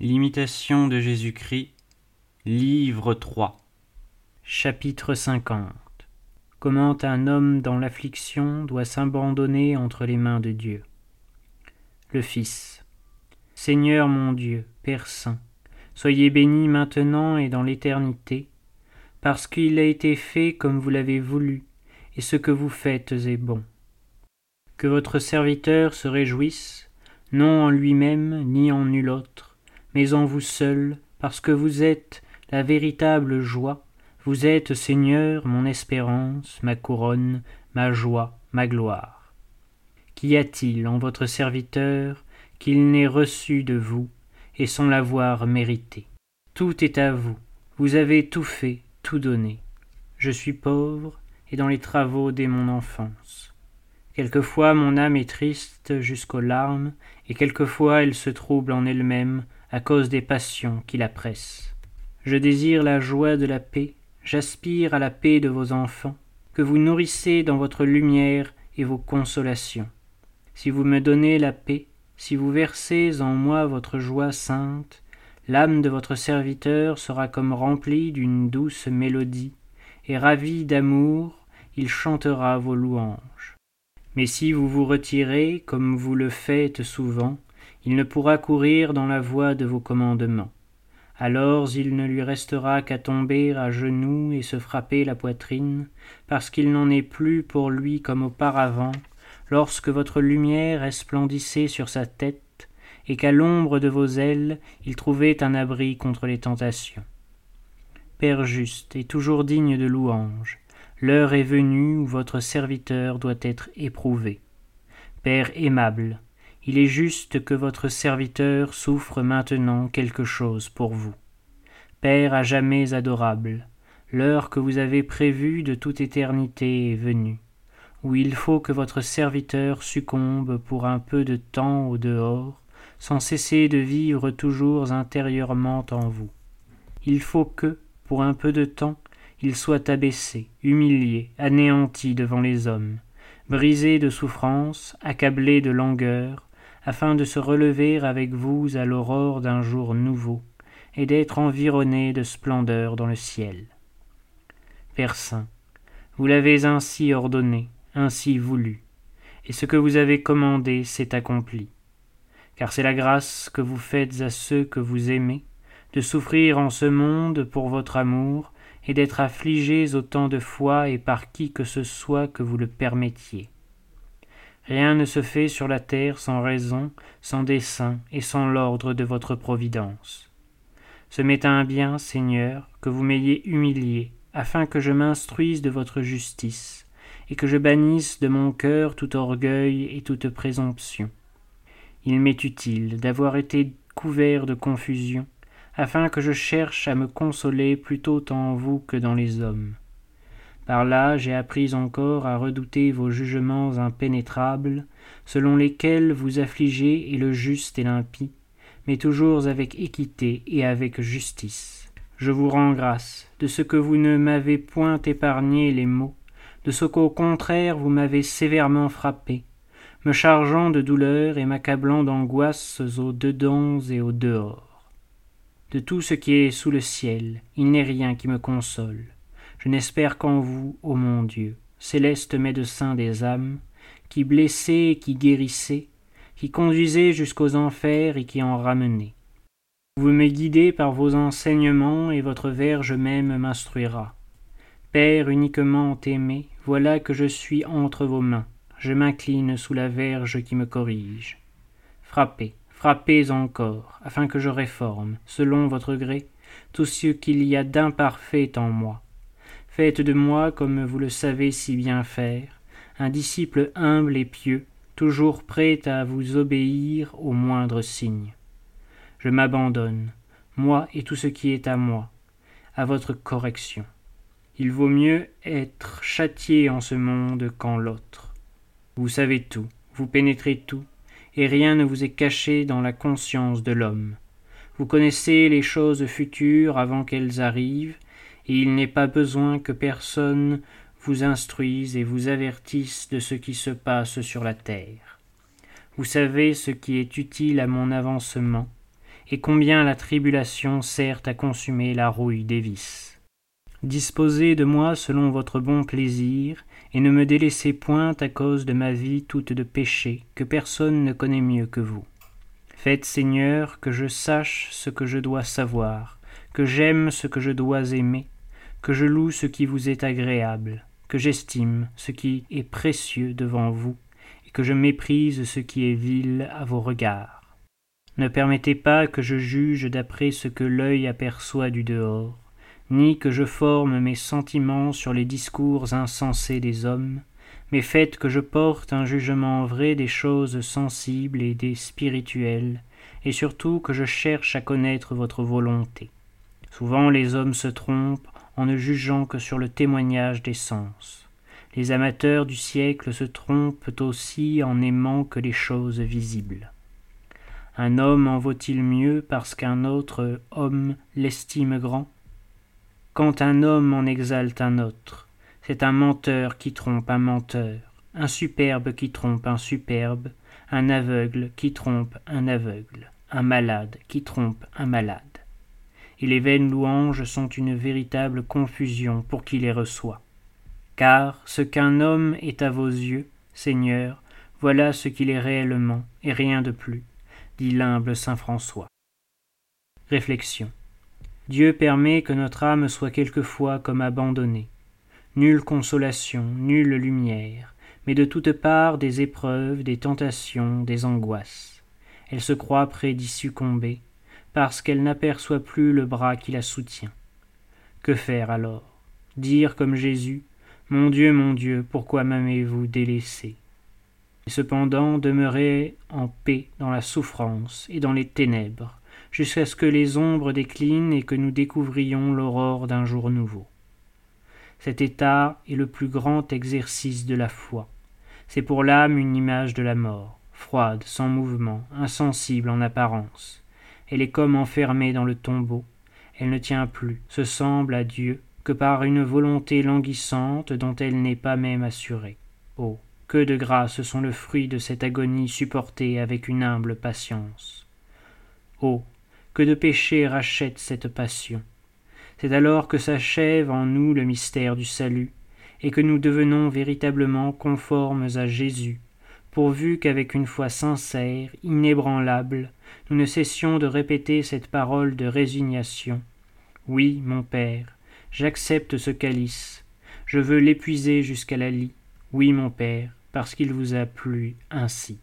L'imitation de Jésus-Christ, livre 3, chapitre 50 Comment un homme dans l'affliction doit s'abandonner entre les mains de Dieu. Le Fils. Seigneur mon Dieu, Père Saint, soyez béni maintenant et dans l'éternité, parce qu'il a été fait comme vous l'avez voulu, et ce que vous faites est bon. Que votre serviteur se réjouisse, non en lui-même ni en nul autre, mais en vous seul, parce que vous êtes la véritable joie, vous êtes, Seigneur, mon espérance, ma couronne, ma joie, ma gloire. Qu'y a-t-il en votre serviteur qu'il n'ait reçu de vous, et sans l'avoir mérité? Tout est à vous, vous avez tout fait, tout donné. Je suis pauvre, et dans les travaux dès mon enfance. Quelquefois mon âme est triste jusqu'aux larmes, et quelquefois elle se trouble en elle-même à cause des passions qui la pressent. Je désire la joie de la paix, j'aspire à la paix de vos enfants, que vous nourrissez dans votre lumière et vos consolations. Si vous me donnez la paix, si vous versez en moi votre joie sainte, l'âme de votre serviteur sera comme remplie d'une douce mélodie, et ravi d'amour, il chantera vos louanges. Mais si vous vous retirez, comme vous le faites souvent, il ne pourra courir dans la voie de vos commandements. Alors il ne lui restera qu'à tomber à genoux et se frapper la poitrine, parce qu'il n'en est plus pour lui comme auparavant, lorsque votre lumière resplendissait sur sa tête, et qu'à l'ombre de vos ailes il trouvait un abri contre les tentations. Père juste et toujours digne de louange, l'heure est venue où votre serviteur doit être éprouvé. Père aimable, il est juste que votre serviteur souffre maintenant quelque chose pour vous. Père à jamais adorable, l'heure que vous avez prévue de toute éternité est venue, où il faut que votre serviteur succombe pour un peu de temps au dehors, sans cesser de vivre toujours intérieurement en vous. Il faut que, pour un peu de temps, il soit abaissé, humilié, anéanti devant les hommes, brisé de souffrance, accablé de langueur, afin de se relever avec vous à l'aurore d'un jour nouveau, et d'être environné de splendeur dans le ciel. Père Saint, vous l'avez ainsi ordonné, ainsi voulu, et ce que vous avez commandé s'est accompli. Car c'est la grâce que vous faites à ceux que vous aimez, de souffrir en ce monde pour votre amour, et d'être affligés autant de fois et par qui que ce soit que vous le permettiez. Rien ne se fait sur la terre sans raison, sans dessein et sans l'ordre de votre providence. Ce m'est un bien, Seigneur, que vous m'ayez humilié, afin que je m'instruise de votre justice, et que je bannisse de mon cœur tout orgueil et toute présomption. Il m'est utile d'avoir été couvert de confusion, afin que je cherche à me consoler plutôt en vous que dans les hommes. Par là j'ai appris encore à redouter vos jugements impénétrables, selon lesquels vous affligez et le juste et l'impie, mais toujours avec équité et avec justice. Je vous rends grâce de ce que vous ne m'avez point épargné les maux, de ce qu'au contraire vous m'avez sévèrement frappé, me chargeant de douleurs et m'accablant d'angoisses au dedans et au dehors. De tout ce qui est sous le ciel, il n'est rien qui me console je n'espère qu'en vous, ô mon Dieu, céleste médecin des âmes, qui blessez et qui guérissez, qui conduisez jusqu'aux enfers et qui en ramenez. Vous me guidez par vos enseignements et votre verge même m'instruira. Père uniquement aimé, voilà que je suis entre vos mains, je m'incline sous la verge qui me corrige. Frappez, frappez encore, afin que je réforme, selon votre gré, tout ce qu'il y a d'imparfait en moi, Faites de moi, comme vous le savez si bien faire, un disciple humble et pieux, toujours prêt à vous obéir au moindre signe. Je m'abandonne, moi et tout ce qui est à moi, à votre correction. Il vaut mieux être châtié en ce monde qu'en l'autre. Vous savez tout, vous pénétrez tout, et rien ne vous est caché dans la conscience de l'homme. Vous connaissez les choses futures avant qu'elles arrivent, et il n'est pas besoin que personne vous instruise et vous avertisse de ce qui se passe sur la terre. Vous savez ce qui est utile à mon avancement, et combien la tribulation sert à consumer la rouille des vices. Disposez de moi selon votre bon plaisir, et ne me délaissez point à cause de ma vie toute de péché, que personne ne connaît mieux que vous. Faites, Seigneur, que je sache ce que je dois savoir, que j'aime ce que je dois aimer, que je loue ce qui vous est agréable, que j'estime ce qui est précieux devant vous, et que je méprise ce qui est vil à vos regards. Ne permettez pas que je juge d'après ce que l'œil aperçoit du dehors, ni que je forme mes sentiments sur les discours insensés des hommes, mais faites que je porte un jugement vrai des choses sensibles et des spirituelles, et surtout que je cherche à connaître votre volonté. Souvent les hommes se trompent en ne jugeant que sur le témoignage des sens. Les amateurs du siècle se trompent aussi en n'aimant que les choses visibles. Un homme en vaut-il mieux parce qu'un autre homme l'estime grand? Quand un homme en exalte un autre, c'est un menteur qui trompe un menteur, un superbe qui trompe un superbe, un aveugle qui trompe un aveugle, un malade qui trompe un malade et les vaines louanges sont une véritable confusion pour qui les reçoit. Car ce qu'un homme est à vos yeux, Seigneur, voilà ce qu'il est réellement, et rien de plus, dit l'humble saint François. Réflexion. Dieu permet que notre âme soit quelquefois comme abandonnée. Nulle consolation, nulle lumière, mais de toutes parts des épreuves, des tentations, des angoisses. Elle se croit près d'y succomber, parce qu'elle n'aperçoit plus le bras qui la soutient. Que faire alors? Dire comme Jésus Mon Dieu, mon Dieu, pourquoi m'avez-vous délaissé? Et cependant demeurer en paix dans la souffrance et dans les ténèbres, jusqu'à ce que les ombres déclinent et que nous découvrions l'aurore d'un jour nouveau. Cet état est le plus grand exercice de la foi. C'est pour l'âme une image de la mort, froide, sans mouvement, insensible en apparence elle est comme enfermée dans le tombeau, elle ne tient plus, se semble à Dieu que par une volonté languissante dont elle n'est pas même assurée. Oh. Que de grâces sont le fruit de cette agonie supportée avec une humble patience. Oh. Que de péchés rachètent cette passion. C'est alors que s'achève en nous le mystère du salut, et que nous devenons véritablement conformes à Jésus, pourvu qu'avec une foi sincère, inébranlable, nous ne cessions de répéter cette parole de résignation. Oui, mon Père, j'accepte ce calice, je veux l'épuiser jusqu'à la lie. Oui, mon Père, parce qu'il vous a plu ainsi.